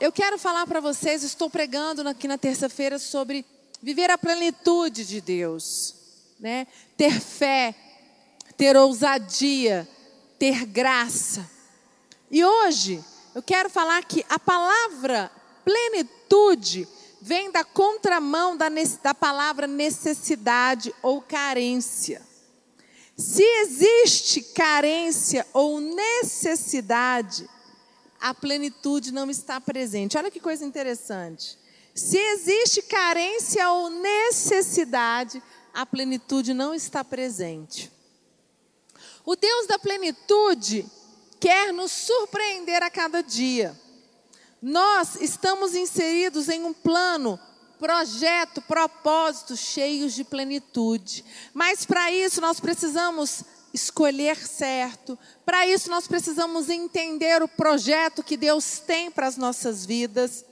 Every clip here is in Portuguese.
eu quero falar para vocês, estou pregando aqui na terça-feira sobre viver a plenitude de Deus, né? Ter fé, ter ousadia, ter graça. E hoje eu quero falar que a palavra plenitude vem da contramão da, da palavra necessidade ou carência. Se existe carência ou necessidade, a plenitude não está presente. Olha que coisa interessante. Se existe carência ou necessidade, a plenitude não está presente. O Deus da plenitude quer nos surpreender a cada dia. Nós estamos inseridos em um plano projeto, propósito cheios de plenitude. Mas para isso nós precisamos escolher certo. Para isso nós precisamos entender o projeto que Deus tem para as nossas vidas.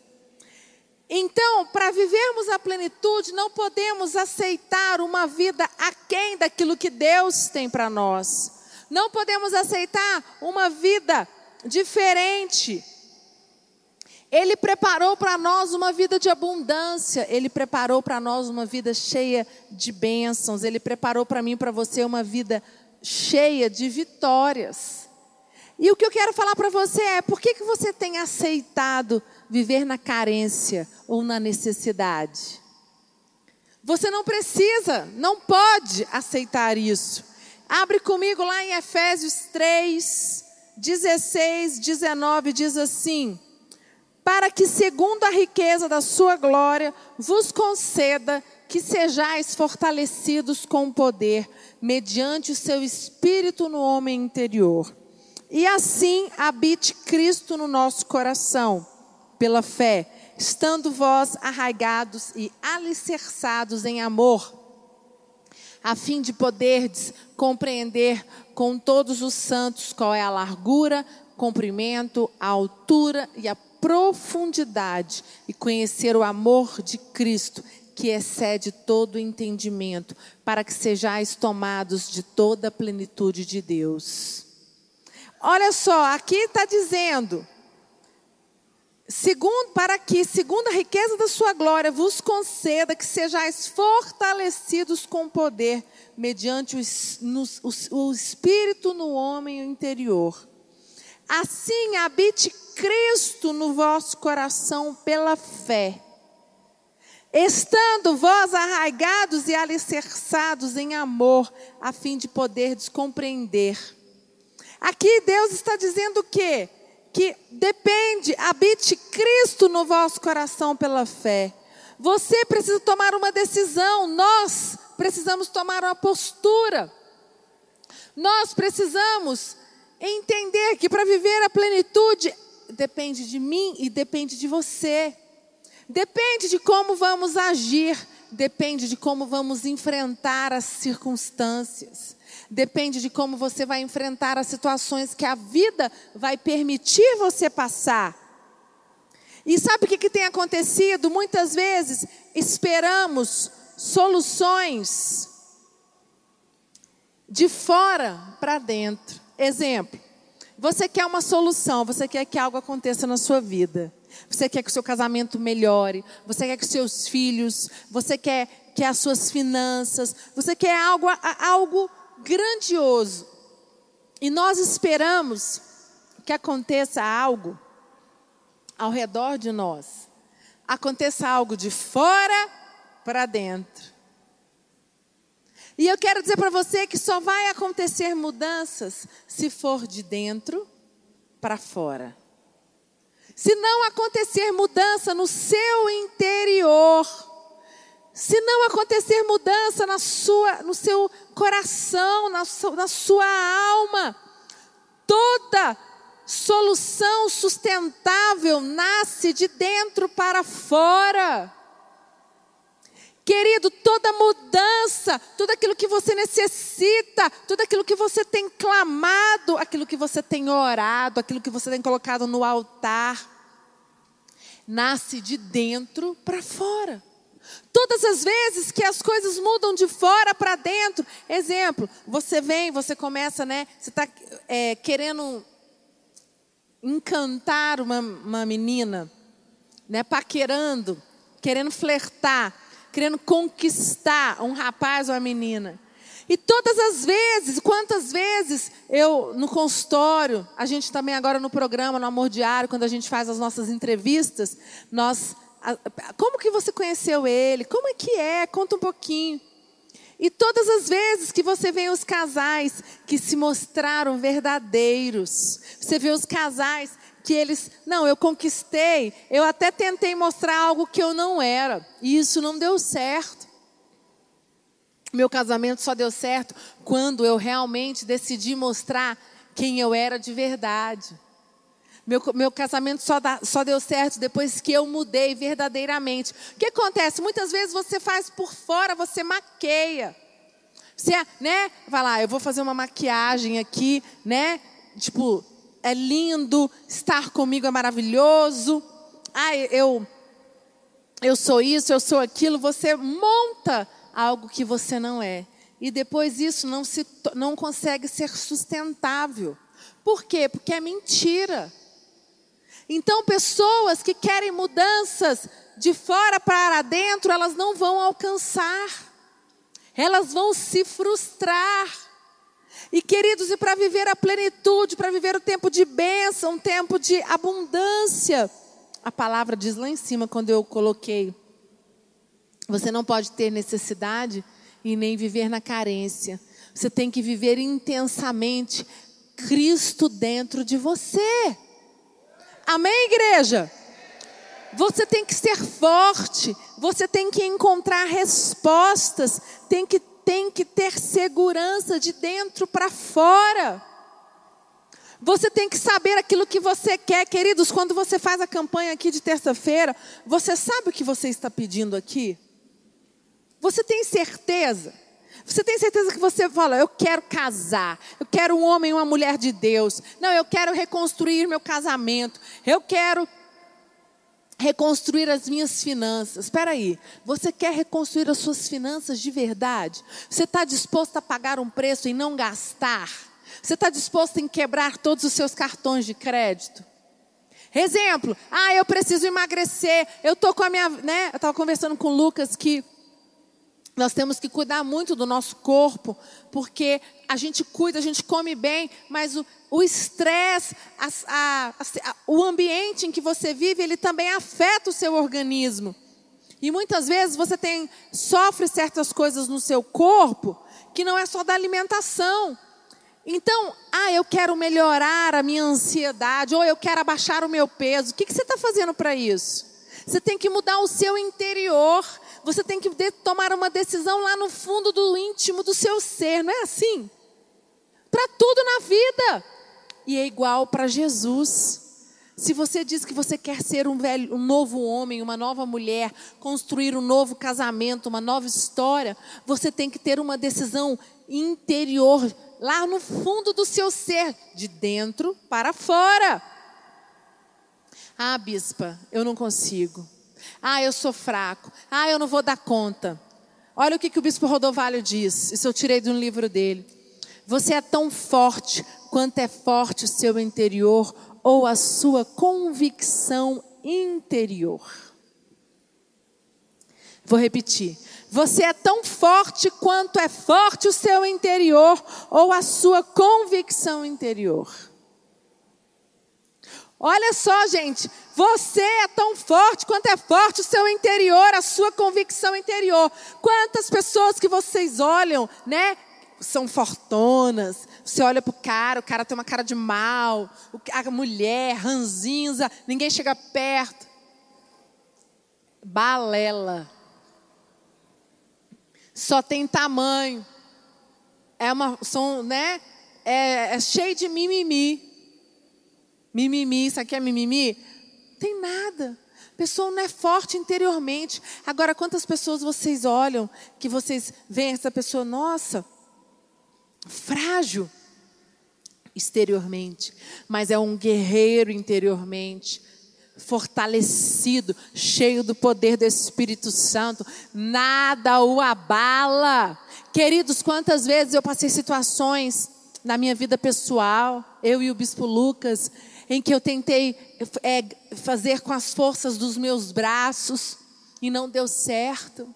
Então, para vivermos a plenitude, não podemos aceitar uma vida aquém daquilo que Deus tem para nós. Não podemos aceitar uma vida diferente ele preparou para nós uma vida de abundância, Ele preparou para nós uma vida cheia de bênçãos, Ele preparou para mim e para você uma vida cheia de vitórias. E o que eu quero falar para você é: por que, que você tem aceitado viver na carência ou na necessidade? Você não precisa, não pode aceitar isso. Abre comigo lá em Efésios 3, 16, 19, diz assim para que, segundo a riqueza da sua glória, vos conceda que sejais fortalecidos com poder, mediante o seu espírito no homem interior. E assim habite Cristo no nosso coração, pela fé, estando vós arraigados e alicerçados em amor, a fim de poderdes compreender com todos os santos qual é a largura, comprimento, a altura e a profundidade e conhecer o amor de Cristo, que excede todo entendimento, para que sejais tomados de toda a plenitude de Deus. Olha só, aqui está dizendo, segundo, para que, segundo a riqueza da sua glória, vos conceda que sejais fortalecidos com poder, mediante o, no, o, o Espírito no homem interior. Assim habite Cristo no vosso coração pela fé. Estando vós arraigados e alicerçados em amor, a fim de poderdes compreender. Aqui Deus está dizendo o quê? Que depende, habite Cristo no vosso coração pela fé. Você precisa tomar uma decisão, nós precisamos tomar uma postura. Nós precisamos entender que para viver a plenitude depende de mim e depende de você. Depende de como vamos agir, depende de como vamos enfrentar as circunstâncias. Depende de como você vai enfrentar as situações que a vida vai permitir você passar. E sabe o que, que tem acontecido? Muitas vezes esperamos soluções de fora para dentro. Exemplo, você quer uma solução, você quer que algo aconteça na sua vida. Você quer que o seu casamento melhore, você quer que os seus filhos, você quer que as suas finanças, você quer algo, algo grandioso. E nós esperamos que aconteça algo ao redor de nós. Aconteça algo de fora para dentro. E eu quero dizer para você que só vai acontecer mudanças se for de dentro para fora. Se não acontecer mudança no seu interior, se não acontecer mudança na sua, no seu coração, na sua, na sua alma, toda solução sustentável nasce de dentro para fora. Querido, toda mudança, tudo aquilo que você necessita, tudo aquilo que você tem clamado, aquilo que você tem orado, aquilo que você tem colocado no altar, nasce de dentro para fora. Todas as vezes que as coisas mudam de fora para dentro, exemplo, você vem, você começa, né? Você está é, querendo encantar uma, uma menina, né, paquerando, querendo flertar, querendo conquistar um rapaz ou uma menina. E todas as vezes, quantas vezes eu no consultório, a gente também agora no programa, no Amor Diário, quando a gente faz as nossas entrevistas, nós como que você conheceu ele? Como é que é? Conta um pouquinho. E todas as vezes que você vê os casais que se mostraram verdadeiros, você vê os casais que eles, não, eu conquistei, eu até tentei mostrar algo que eu não era, e isso não deu certo. Meu casamento só deu certo quando eu realmente decidi mostrar quem eu era de verdade. Meu, meu casamento só, dá, só deu certo depois que eu mudei verdadeiramente. O que acontece? Muitas vezes você faz por fora, você maqueia. Você, né? Vai lá, eu vou fazer uma maquiagem aqui, né? Tipo, é lindo, estar comigo é maravilhoso. Ah, eu, eu sou isso, eu sou aquilo. Você monta algo que você não é. E depois isso não, se, não consegue ser sustentável. Por quê? Porque é mentira. Então, pessoas que querem mudanças de fora para dentro, elas não vão alcançar. Elas vão se frustrar. E queridos, e para viver a plenitude, para viver o tempo de bênção, um tempo de abundância, a palavra diz lá em cima, quando eu coloquei você não pode ter necessidade e nem viver na carência. Você tem que viver intensamente Cristo dentro de você. Amém, igreja? Você tem que ser forte, você tem que encontrar respostas, tem que, tem que ter segurança de dentro para fora. Você tem que saber aquilo que você quer, queridos. Quando você faz a campanha aqui de terça-feira, você sabe o que você está pedindo aqui? Você tem certeza? Você tem certeza que você fala, eu quero casar, eu quero um homem e uma mulher de Deus. Não, eu quero reconstruir meu casamento, eu quero reconstruir as minhas finanças. Espera aí, você quer reconstruir as suas finanças de verdade? Você está disposto a pagar um preço e não gastar? Você está disposto em quebrar todos os seus cartões de crédito? Exemplo, ah, eu preciso emagrecer, eu tô com a minha, né? Eu estava conversando com o Lucas que nós temos que cuidar muito do nosso corpo, porque a gente cuida, a gente come bem, mas o estresse, o ambiente em que você vive, ele também afeta o seu organismo. E muitas vezes você tem, sofre certas coisas no seu corpo que não é só da alimentação. Então, ah, eu quero melhorar a minha ansiedade, ou eu quero abaixar o meu peso. O que, que você está fazendo para isso? Você tem que mudar o seu interior. Você tem que tomar uma decisão lá no fundo do íntimo do seu ser, não é assim? Para tudo na vida. E é igual para Jesus. Se você diz que você quer ser um, velho, um novo homem, uma nova mulher, construir um novo casamento, uma nova história, você tem que ter uma decisão interior, lá no fundo do seu ser, de dentro para fora. Ah, bispa, eu não consigo. Ah, eu sou fraco. Ah, eu não vou dar conta. Olha o que, que o bispo Rodovalho diz. Isso eu tirei de um livro dele. Você é tão forte quanto é forte o seu interior ou a sua convicção interior. Vou repetir. Você é tão forte quanto é forte o seu interior ou a sua convicção interior. Olha só, gente, você é tão forte quanto é forte o seu interior, a sua convicção interior. Quantas pessoas que vocês olham, né? São fortonas. Você olha pro cara, o cara tem uma cara de mal, a mulher ranzinza, ninguém chega perto. Balela. Só tem tamanho. É uma, são, né? É, é cheio de mimimi. Mimimi, isso aqui é mimimi? Tem nada. A pessoa não é forte interiormente. Agora, quantas pessoas vocês olham que vocês veem essa pessoa, nossa, frágil exteriormente, mas é um guerreiro interiormente, fortalecido, cheio do poder do Espírito Santo, nada o abala. Queridos, quantas vezes eu passei situações na minha vida pessoal, eu e o bispo Lucas, em que eu tentei é, fazer com as forças dos meus braços e não deu certo.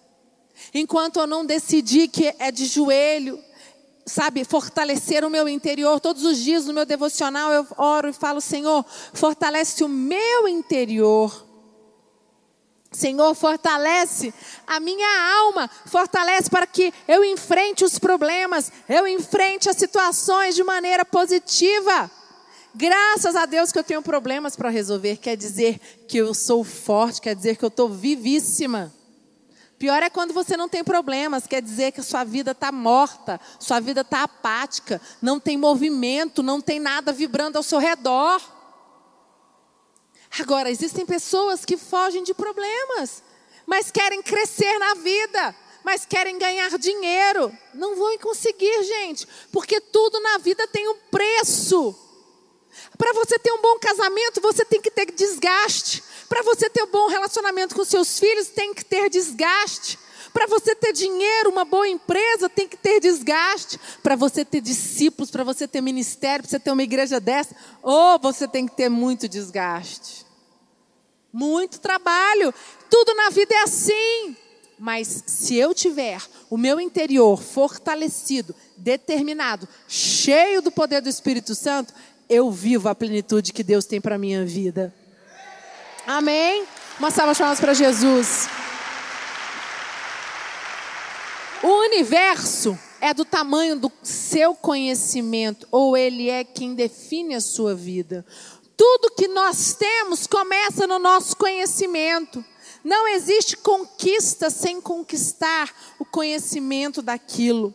Enquanto eu não decidi que é de joelho, sabe, fortalecer o meu interior. Todos os dias no meu devocional eu oro e falo: Senhor, fortalece o meu interior. Senhor, fortalece a minha alma, fortalece para que eu enfrente os problemas, eu enfrente as situações de maneira positiva. Graças a Deus que eu tenho problemas para resolver, quer dizer que eu sou forte, quer dizer que eu estou vivíssima. Pior é quando você não tem problemas, quer dizer que a sua vida está morta, sua vida está apática, não tem movimento, não tem nada vibrando ao seu redor. Agora, existem pessoas que fogem de problemas, mas querem crescer na vida, mas querem ganhar dinheiro. Não vão conseguir, gente, porque tudo na vida tem um preço. Para você ter um bom casamento, você tem que ter desgaste. Para você ter um bom relacionamento com seus filhos, tem que ter desgaste. Para você ter dinheiro, uma boa empresa, tem que ter desgaste. Para você ter discípulos, para você ter ministério, para você ter uma igreja dessa, ou você tem que ter muito desgaste. Muito trabalho. Tudo na vida é assim. Mas se eu tiver o meu interior fortalecido, determinado, cheio do poder do Espírito Santo, eu vivo a plenitude que Deus tem para minha vida. Amém? Uma salva de palmas para Jesus. O universo é do tamanho do seu conhecimento, ou ele é quem define a sua vida. Tudo que nós temos começa no nosso conhecimento. Não existe conquista sem conquistar o conhecimento daquilo.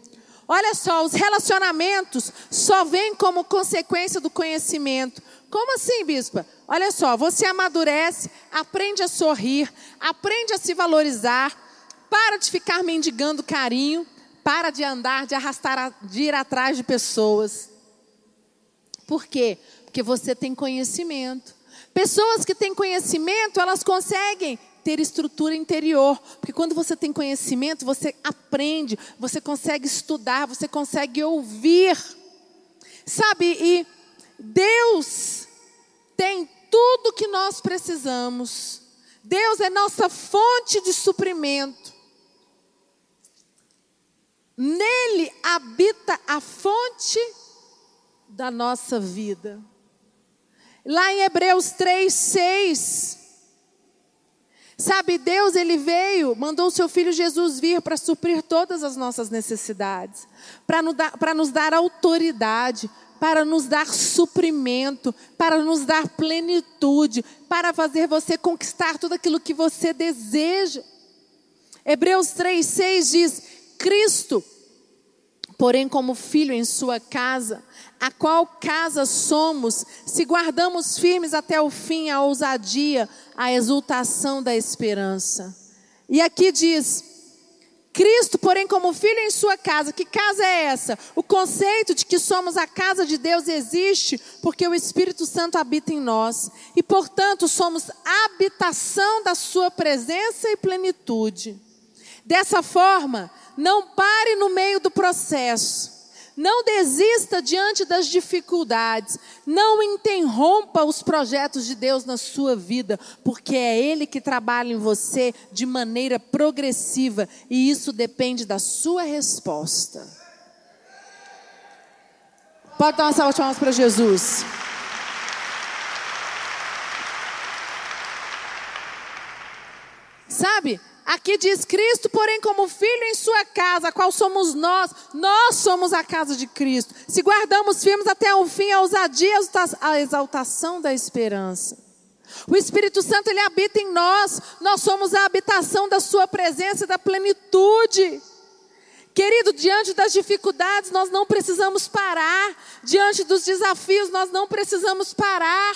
Olha só, os relacionamentos só vêm como consequência do conhecimento. Como assim, bispa? Olha só, você amadurece, aprende a sorrir, aprende a se valorizar, para de ficar mendigando carinho, para de andar, de arrastar, de ir atrás de pessoas. Por quê? Porque você tem conhecimento. Pessoas que têm conhecimento, elas conseguem ter estrutura interior. Porque quando você tem conhecimento, você aprende, você consegue estudar, você consegue ouvir. Sabe, e Deus tem tudo que nós precisamos. Deus é nossa fonte de suprimento. Nele habita a fonte da nossa vida. Lá em Hebreus 3, 6. Sabe, Deus, Ele veio, mandou o seu Filho Jesus vir para suprir todas as nossas necessidades, para nos, dar, autoridade, para nos dar suprimento, para nos dar plenitude, para fazer você conquistar tudo aquilo que você deseja. Hebreus 3,6 diz: Cristo, porém, como filho em sua casa, a qual casa somos, se guardamos firmes até o fim a ousadia, a exultação da esperança. E aqui diz: Cristo, porém, como filho em sua casa. Que casa é essa? O conceito de que somos a casa de Deus existe porque o Espírito Santo habita em nós. E, portanto, somos habitação da sua presença e plenitude. Dessa forma, não pare no meio do processo. Não desista diante das dificuldades. Não interrompa os projetos de Deus na sua vida, porque é Ele que trabalha em você de maneira progressiva e isso depende da sua resposta. Pode dar uma salva de palmas para Jesus. Sabe? Aqui diz Cristo, porém, como filho em sua casa, qual somos nós? Nós somos a casa de Cristo. Se guardamos firmes até o fim, a ousadia, a exaltação da esperança. O Espírito Santo, ele habita em nós. Nós somos a habitação da sua presença e da plenitude. Querido, diante das dificuldades, nós não precisamos parar. Diante dos desafios, nós não precisamos parar.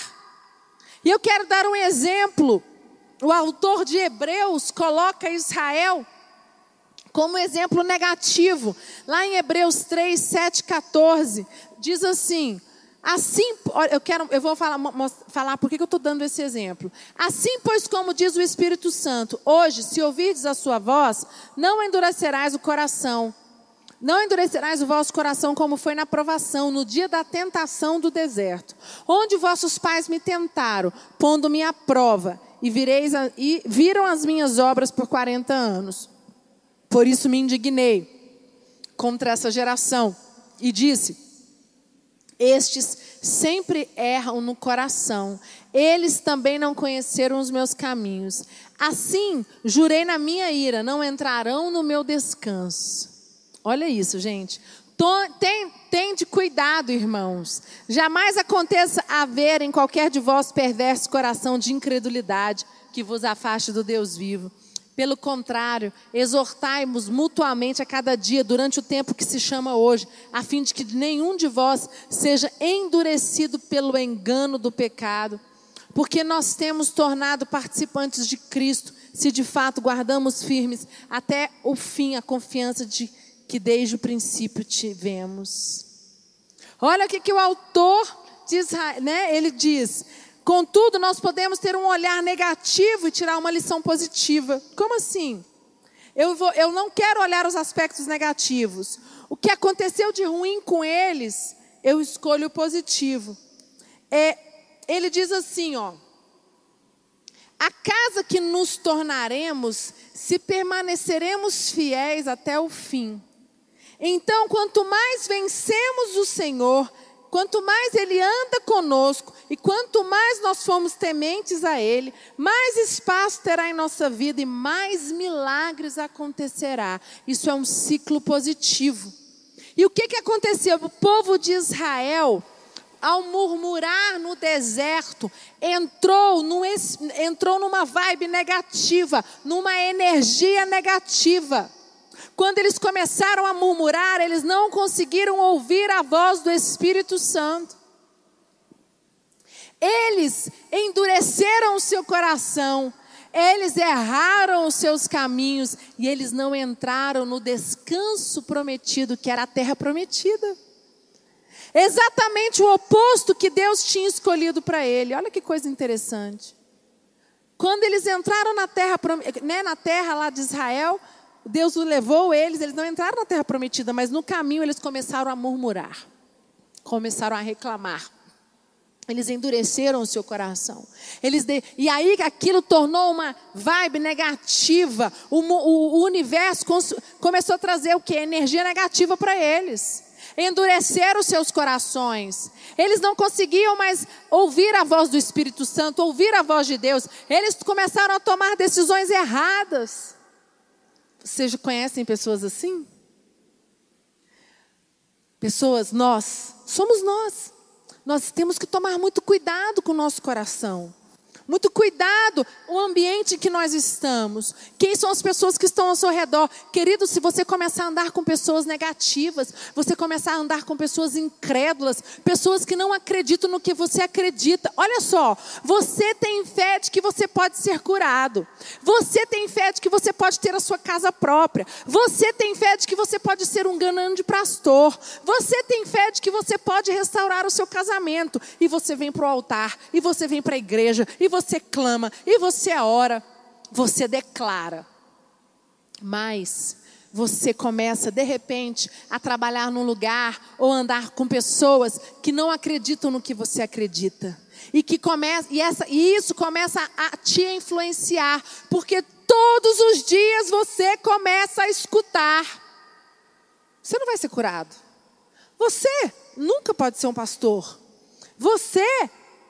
E eu quero dar um exemplo o autor de Hebreus coloca Israel como exemplo negativo. Lá em Hebreus 3, 7, 14, diz assim: Assim, eu quero, eu vou falar, falar por que eu estou dando esse exemplo. Assim, pois, como diz o Espírito Santo, hoje, se ouvirdes a sua voz, não endurecerás o coração, Não endurecerás o vosso coração como foi na provação, no dia da tentação do deserto, onde vossos pais me tentaram, pondo-me à prova, e, vireis a, e viram as minhas obras por 40 anos. Por isso me indignei contra essa geração e disse: Estes sempre erram no coração, eles também não conheceram os meus caminhos. Assim, jurei na minha ira, não entrarão no meu descanso. Olha isso, gente. Tem, de cuidado, irmãos. Jamais aconteça haver em qualquer de vós perverso coração de incredulidade que vos afaste do Deus vivo. Pelo contrário, exortai-nos mutuamente a cada dia durante o tempo que se chama hoje, a fim de que nenhum de vós seja endurecido pelo engano do pecado. Porque nós temos tornado participantes de Cristo, se de fato guardamos firmes até o fim a confiança de que desde o princípio tivemos. Olha o que, que o autor diz, né? Ele diz: contudo, nós podemos ter um olhar negativo e tirar uma lição positiva. Como assim? Eu, vou, eu não quero olhar os aspectos negativos. O que aconteceu de ruim com eles, eu escolho o positivo. É, ele diz assim, ó. A casa que nos tornaremos se permaneceremos fiéis até o fim. Então, quanto mais vencemos o Senhor, quanto mais Ele anda conosco e quanto mais nós formos tementes a Ele, mais espaço terá em nossa vida e mais milagres acontecerá. Isso é um ciclo positivo. E o que, que aconteceu? O povo de Israel, ao murmurar no deserto, entrou, num, entrou numa vibe negativa, numa energia negativa. Quando eles começaram a murmurar, eles não conseguiram ouvir a voz do Espírito Santo. Eles endureceram o seu coração, eles erraram os seus caminhos e eles não entraram no descanso prometido, que era a terra prometida. Exatamente o oposto que Deus tinha escolhido para ele. Olha que coisa interessante. Quando eles entraram na terra, né, na terra lá de Israel, Deus levou eles, eles não entraram na terra prometida, mas no caminho eles começaram a murmurar, começaram a reclamar. Eles endureceram o seu coração. Eles de... E aí aquilo tornou uma vibe negativa. O, o, o universo cons... começou a trazer o que? Energia negativa para eles. Endureceram os seus corações. Eles não conseguiam mais ouvir a voz do Espírito Santo, ouvir a voz de Deus. Eles começaram a tomar decisões erradas. Vocês conhecem pessoas assim? Pessoas, nós, somos nós. Nós temos que tomar muito cuidado com o nosso coração. Muito cuidado o ambiente em que nós estamos. Quem são as pessoas que estão ao seu redor? Querido, se você começar a andar com pessoas negativas, você começar a andar com pessoas incrédulas, pessoas que não acreditam no que você acredita. Olha só, você tem fé de que você pode ser curado. Você tem fé de que você pode ter a sua casa própria. Você tem fé de que você pode ser um grande pastor. Você tem fé de que você pode restaurar o seu casamento. E você vem para o altar, e você vem para a igreja, e você clama, e você ora, você declara. Mas você começa de repente a trabalhar num lugar ou andar com pessoas que não acreditam no que você acredita. E que começa e, essa, e isso começa a te influenciar, porque todos os dias você começa a escutar. Você não vai ser curado. Você nunca pode ser um pastor. Você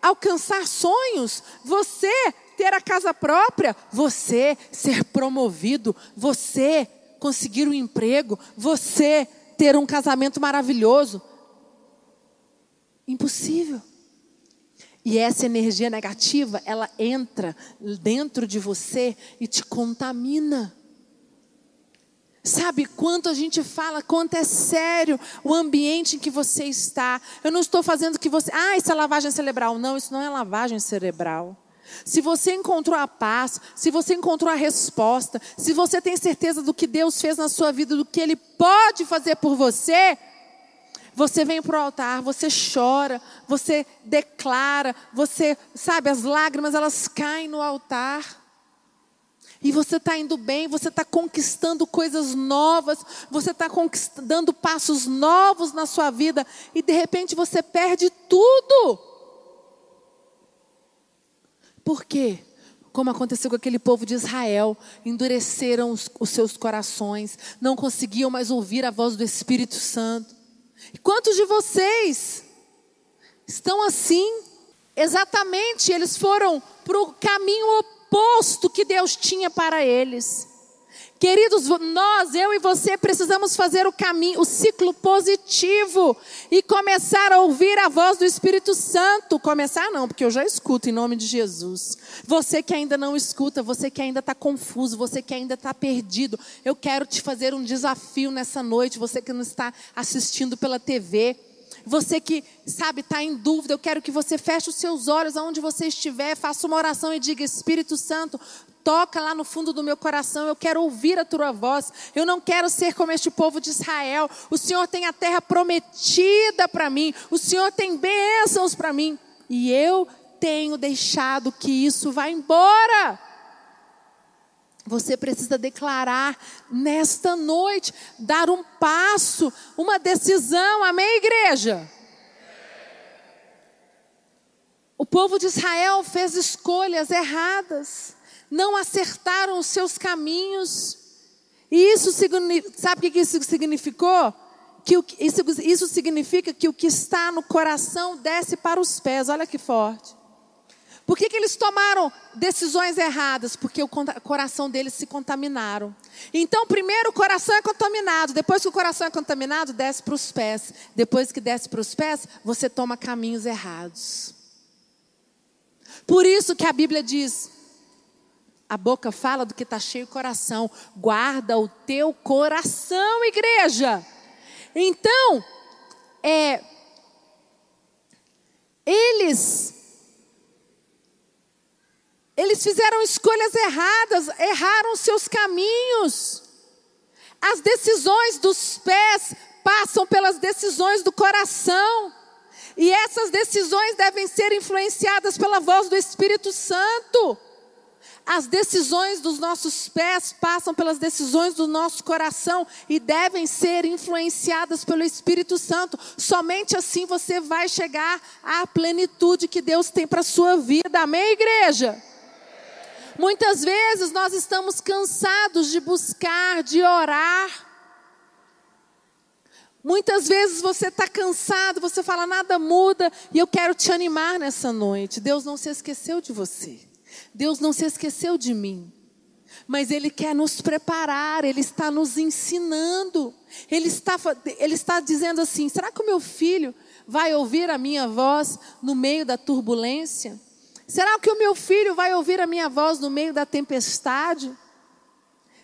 alcançar sonhos, você ter a casa própria, você ser promovido, você conseguir um emprego, você ter um casamento maravilhoso. Impossível. E essa energia negativa, ela entra dentro de você e te contamina. Sabe quanto a gente fala, quanto é sério o ambiente em que você está. Eu não estou fazendo que você. Ah, isso é lavagem cerebral. Não, isso não é lavagem cerebral. Se você encontrou a paz, se você encontrou a resposta, se você tem certeza do que Deus fez na sua vida, do que Ele pode fazer por você, você vem para o altar, você chora, você declara, você, sabe, as lágrimas elas caem no altar. E você está indo bem, você está conquistando coisas novas, você está dando passos novos na sua vida, e de repente você perde tudo. Por quê? Como aconteceu com aquele povo de Israel, endureceram os, os seus corações, não conseguiam mais ouvir a voz do Espírito Santo. E quantos de vocês estão assim? Exatamente, eles foram para o caminho oposto que Deus tinha para eles. Queridos, nós, eu e você, precisamos fazer o caminho, o ciclo positivo e começar a ouvir a voz do Espírito Santo. Começar não, porque eu já escuto em nome de Jesus. Você que ainda não escuta, você que ainda está confuso, você que ainda está perdido, eu quero te fazer um desafio nessa noite. Você que não está assistindo pela TV. Você que, sabe, está em dúvida, eu quero que você feche os seus olhos aonde você estiver, faça uma oração e diga: Espírito Santo, toca lá no fundo do meu coração, eu quero ouvir a tua voz. Eu não quero ser como este povo de Israel. O Senhor tem a terra prometida para mim, o Senhor tem bênçãos para mim, e eu tenho deixado que isso vá embora. Você precisa declarar nesta noite, dar um passo, uma decisão, amém, igreja? O povo de Israel fez escolhas erradas, não acertaram os seus caminhos, e isso, sabe o que isso significou? Que isso, isso significa que o que está no coração desce para os pés, olha que forte. Por que, que eles tomaram decisões erradas? Porque o coração deles se contaminaram. Então, primeiro o coração é contaminado. Depois que o coração é contaminado, desce para os pés. Depois que desce para os pés, você toma caminhos errados. Por isso que a Bíblia diz: a boca fala do que está cheio o coração. Guarda o teu coração, igreja. Então, é, eles eles fizeram escolhas erradas, erraram seus caminhos. As decisões dos pés passam pelas decisões do coração. E essas decisões devem ser influenciadas pela voz do Espírito Santo. As decisões dos nossos pés passam pelas decisões do nosso coração e devem ser influenciadas pelo Espírito Santo. Somente assim você vai chegar à plenitude que Deus tem para a sua vida. Amém, igreja? Muitas vezes nós estamos cansados de buscar, de orar. Muitas vezes você está cansado, você fala nada muda, e eu quero te animar nessa noite. Deus não se esqueceu de você, Deus não se esqueceu de mim, mas Ele quer nos preparar, Ele está nos ensinando, Ele está, Ele está dizendo assim: será que o meu filho vai ouvir a minha voz no meio da turbulência? Será que o meu filho vai ouvir a minha voz no meio da tempestade?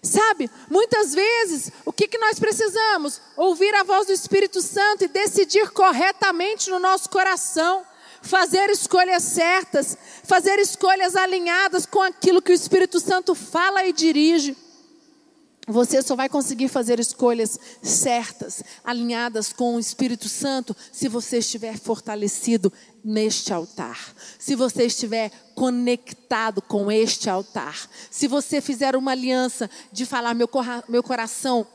Sabe, muitas vezes, o que, que nós precisamos? Ouvir a voz do Espírito Santo e decidir corretamente no nosso coração, fazer escolhas certas, fazer escolhas alinhadas com aquilo que o Espírito Santo fala e dirige. Você só vai conseguir fazer escolhas certas, alinhadas com o Espírito Santo, se você estiver fortalecido neste altar. Se você estiver conectado com este altar. Se você fizer uma aliança de falar, meu, meu coração,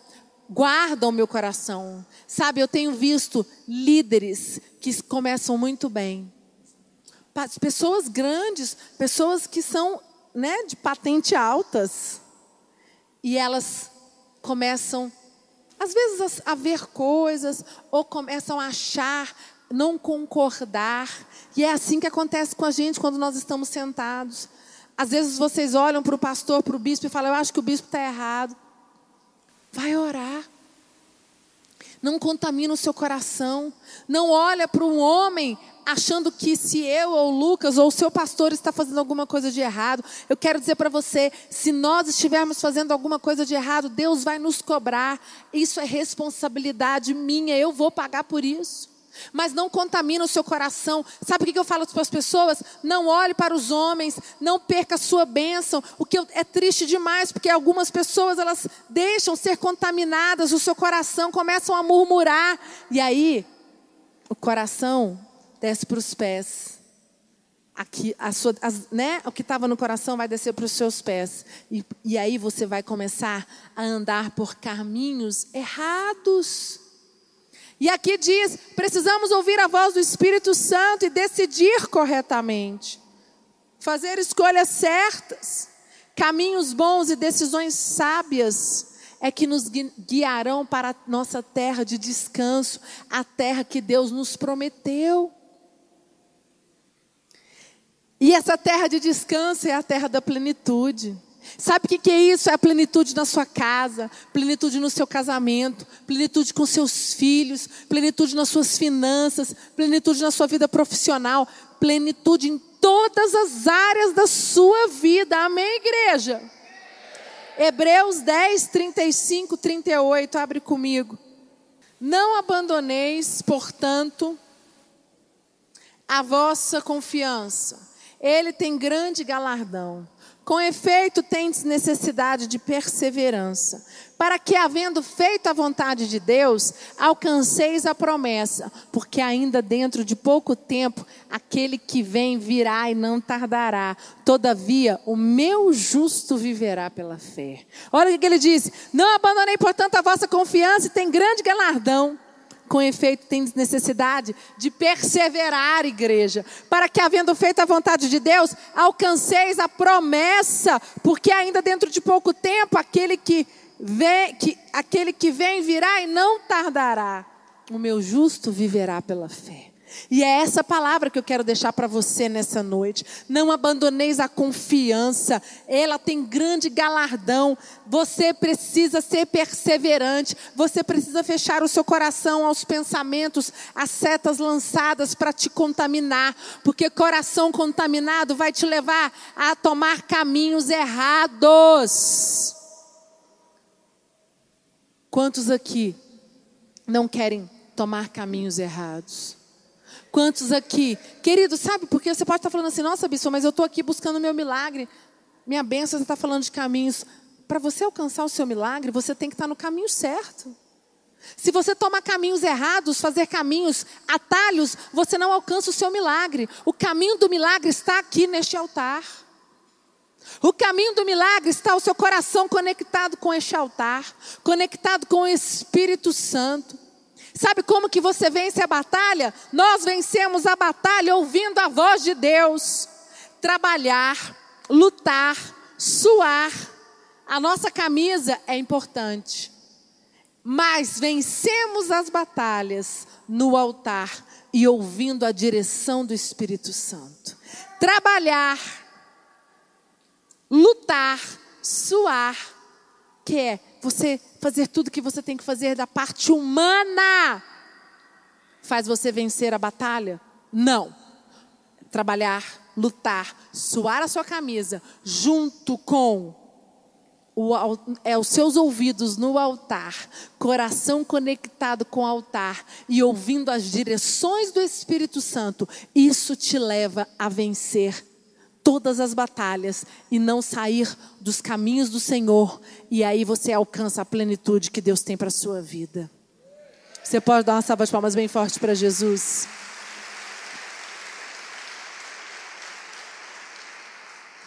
guarda o meu coração. Sabe, eu tenho visto líderes que começam muito bem. Pessoas grandes, pessoas que são né, de patente altas e elas começam, às vezes, a, ver coisas, ou começam a achar, não concordar. E é assim que acontece com a gente quando nós estamos sentados. Às vezes vocês olham para o pastor, para o bispo e falam: Eu acho que o bispo está errado. Vai orar. Não contamina o seu coração. Não olha para um homem achando que se eu ou Lucas ou o seu pastor está fazendo alguma coisa de errado, eu quero dizer para você, se nós estivermos fazendo alguma coisa de errado, Deus vai nos cobrar. Isso é responsabilidade minha, eu vou pagar por isso. Mas não contamina o seu coração. Sabe o que eu falo para as pessoas? Não olhe para os homens, não perca a sua bênção. O que é triste demais, porque algumas pessoas elas deixam ser contaminadas, o seu coração começam a murmurar. E aí, o coração desce para os pés. aqui, a sua, as, né, o que estava no coração vai descer para os seus pés. E, e aí você vai começar a andar por caminhos errados. E aqui diz: precisamos ouvir a voz do Espírito Santo e decidir corretamente, fazer escolhas certas, caminhos bons e decisões sábias é que nos guiarão para a nossa terra de descanso, a terra que Deus nos prometeu. E essa terra de descanso é a terra da plenitude. Sabe o que é isso? É a plenitude na sua casa, plenitude no seu casamento, plenitude com seus filhos, plenitude nas suas finanças, plenitude na sua vida profissional, plenitude em todas as áreas da sua vida. Amém, igreja? Hebreus 10, 35, 38, abre comigo. Não abandoneis, portanto, a vossa confiança ele tem grande galardão. Com efeito, tendes necessidade de perseverança, para que, havendo feito a vontade de Deus, alcanceis a promessa, porque ainda dentro de pouco tempo, aquele que vem virá e não tardará. Todavia, o meu justo viverá pela fé. Olha o que ele diz: Não abandonei, portanto, a vossa confiança, e tem grande galardão. Com efeito, tem necessidade de perseverar, igreja, para que, havendo feito a vontade de Deus, alcanceis a promessa, porque ainda dentro de pouco tempo aquele que vem, que, aquele que vem virá e não tardará. O meu justo viverá pela fé. E é essa palavra que eu quero deixar para você nessa noite. Não abandoneis a confiança, ela tem grande galardão. Você precisa ser perseverante, você precisa fechar o seu coração aos pensamentos, às setas lançadas para te contaminar, porque coração contaminado vai te levar a tomar caminhos errados. Quantos aqui não querem tomar caminhos errados? Quantos aqui? Querido, sabe porque você pode estar falando assim, nossa, bispo, mas eu estou aqui buscando o meu milagre. Minha bênção, você está falando de caminhos. Para você alcançar o seu milagre, você tem que estar no caminho certo. Se você toma caminhos errados, fazer caminhos, atalhos, você não alcança o seu milagre. O caminho do milagre está aqui neste altar. O caminho do milagre está o seu coração conectado com este altar, conectado com o Espírito Santo. Sabe como que você vence a batalha? Nós vencemos a batalha ouvindo a voz de Deus. Trabalhar, lutar, suar. A nossa camisa é importante. Mas vencemos as batalhas no altar e ouvindo a direção do Espírito Santo. Trabalhar, lutar, suar, que é você fazer tudo que você tem que fazer da parte humana faz você vencer a batalha? Não. Trabalhar, lutar, suar a sua camisa junto com o, é, os seus ouvidos no altar, coração conectado com o altar e ouvindo as direções do Espírito Santo, isso te leva a vencer todas as batalhas e não sair dos caminhos do Senhor, e aí você alcança a plenitude que Deus tem para a sua vida. Você pode dar uma salva de palmas bem forte para Jesus.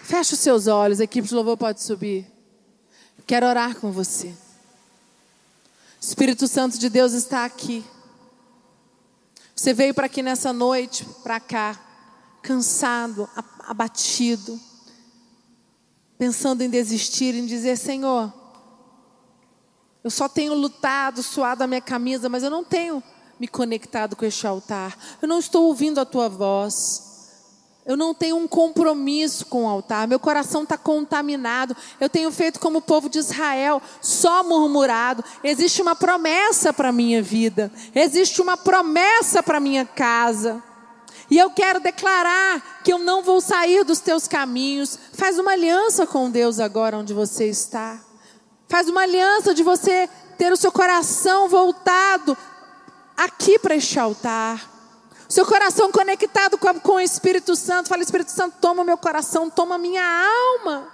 Feche os seus olhos, a equipe de louvor pode subir. Quero orar com você. O Espírito Santo de Deus está aqui. Você veio para aqui nessa noite, para cá, cansado, abatido, pensando em desistir, em dizer: Senhor, eu só tenho lutado, suado a minha camisa, mas eu não tenho me conectado com este altar. Eu não estou ouvindo a tua voz. Eu não tenho um compromisso com o altar. Meu coração está contaminado. Eu tenho feito como o povo de Israel, só murmurado. Existe uma promessa para a minha vida. Existe uma promessa para a minha casa. E eu quero declarar que eu não vou sair dos teus caminhos. Faz uma aliança com Deus agora onde você está. Faz uma aliança de você ter o seu coração voltado aqui para este altar. Seu coração conectado com, com o Espírito Santo. Fala, Espírito Santo, toma meu coração, toma minha alma.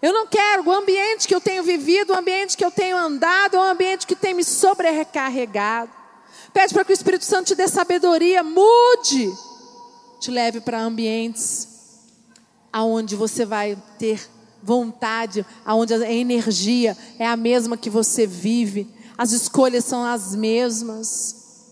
Eu não quero o ambiente que eu tenho vivido, o ambiente que eu tenho andado, o ambiente que tem me sobrecarregado. Pede para que o Espírito Santo te dê sabedoria, mude. te leve para ambientes aonde você vai ter vontade, aonde a energia é a mesma que você vive, as escolhas são as mesmas.